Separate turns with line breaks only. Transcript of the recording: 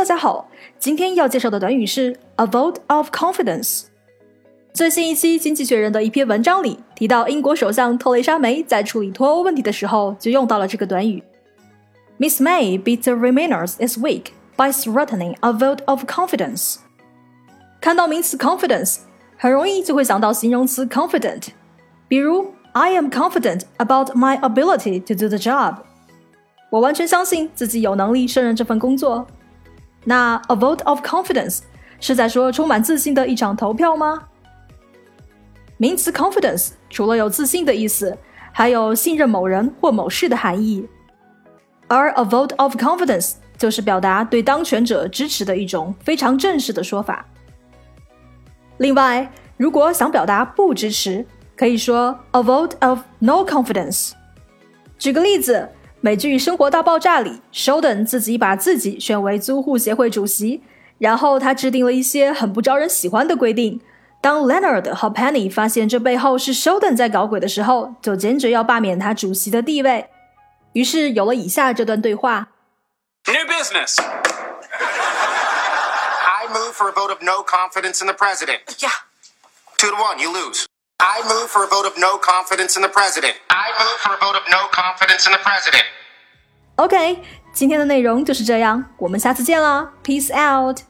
大家好，今天要介绍的短语是 a vote of confidence。最新一期《经济学人》的一篇文章里提到，英国首相特蕾莎梅在处理脱欧问题的时候就用到了这个短语。Miss May beat the Remainers this week by threatening a vote of confidence。看到名词 confidence，很容易就会想到形容词 confident，比如 I am confident about my ability to do the job。我完全相信自己有能力胜任这份工作。 那 a vote of confidence 是在说充满自信的一场投票吗？名词 confidence 除了有自信的意思，还有信任某人或某事的含义。而 a vote of confidence 就是表达对当权者支持的一种非常正式的说法。另外，如果想表达不支持，可以说 a vote of no confidence。举个例子。美剧《生活大爆炸》里，Sheldon 自己把自己选为租户协会主席，然后他制定了一些很不招人喜欢的规定。当 Leonard 和 Penny 发现这背后是 Sheldon 在搞鬼的时候，就坚决要罢免他主席的地位。于是有了以下这段对话
：New business.
I move for a vote of no confidence in the president.
Yeah.
Two to one, you lose. I move for a vote of no confidence in the president. I move for a vote of no confidence in the president.
OK，今天的内容就是这样，我们下次见啦，Peace out。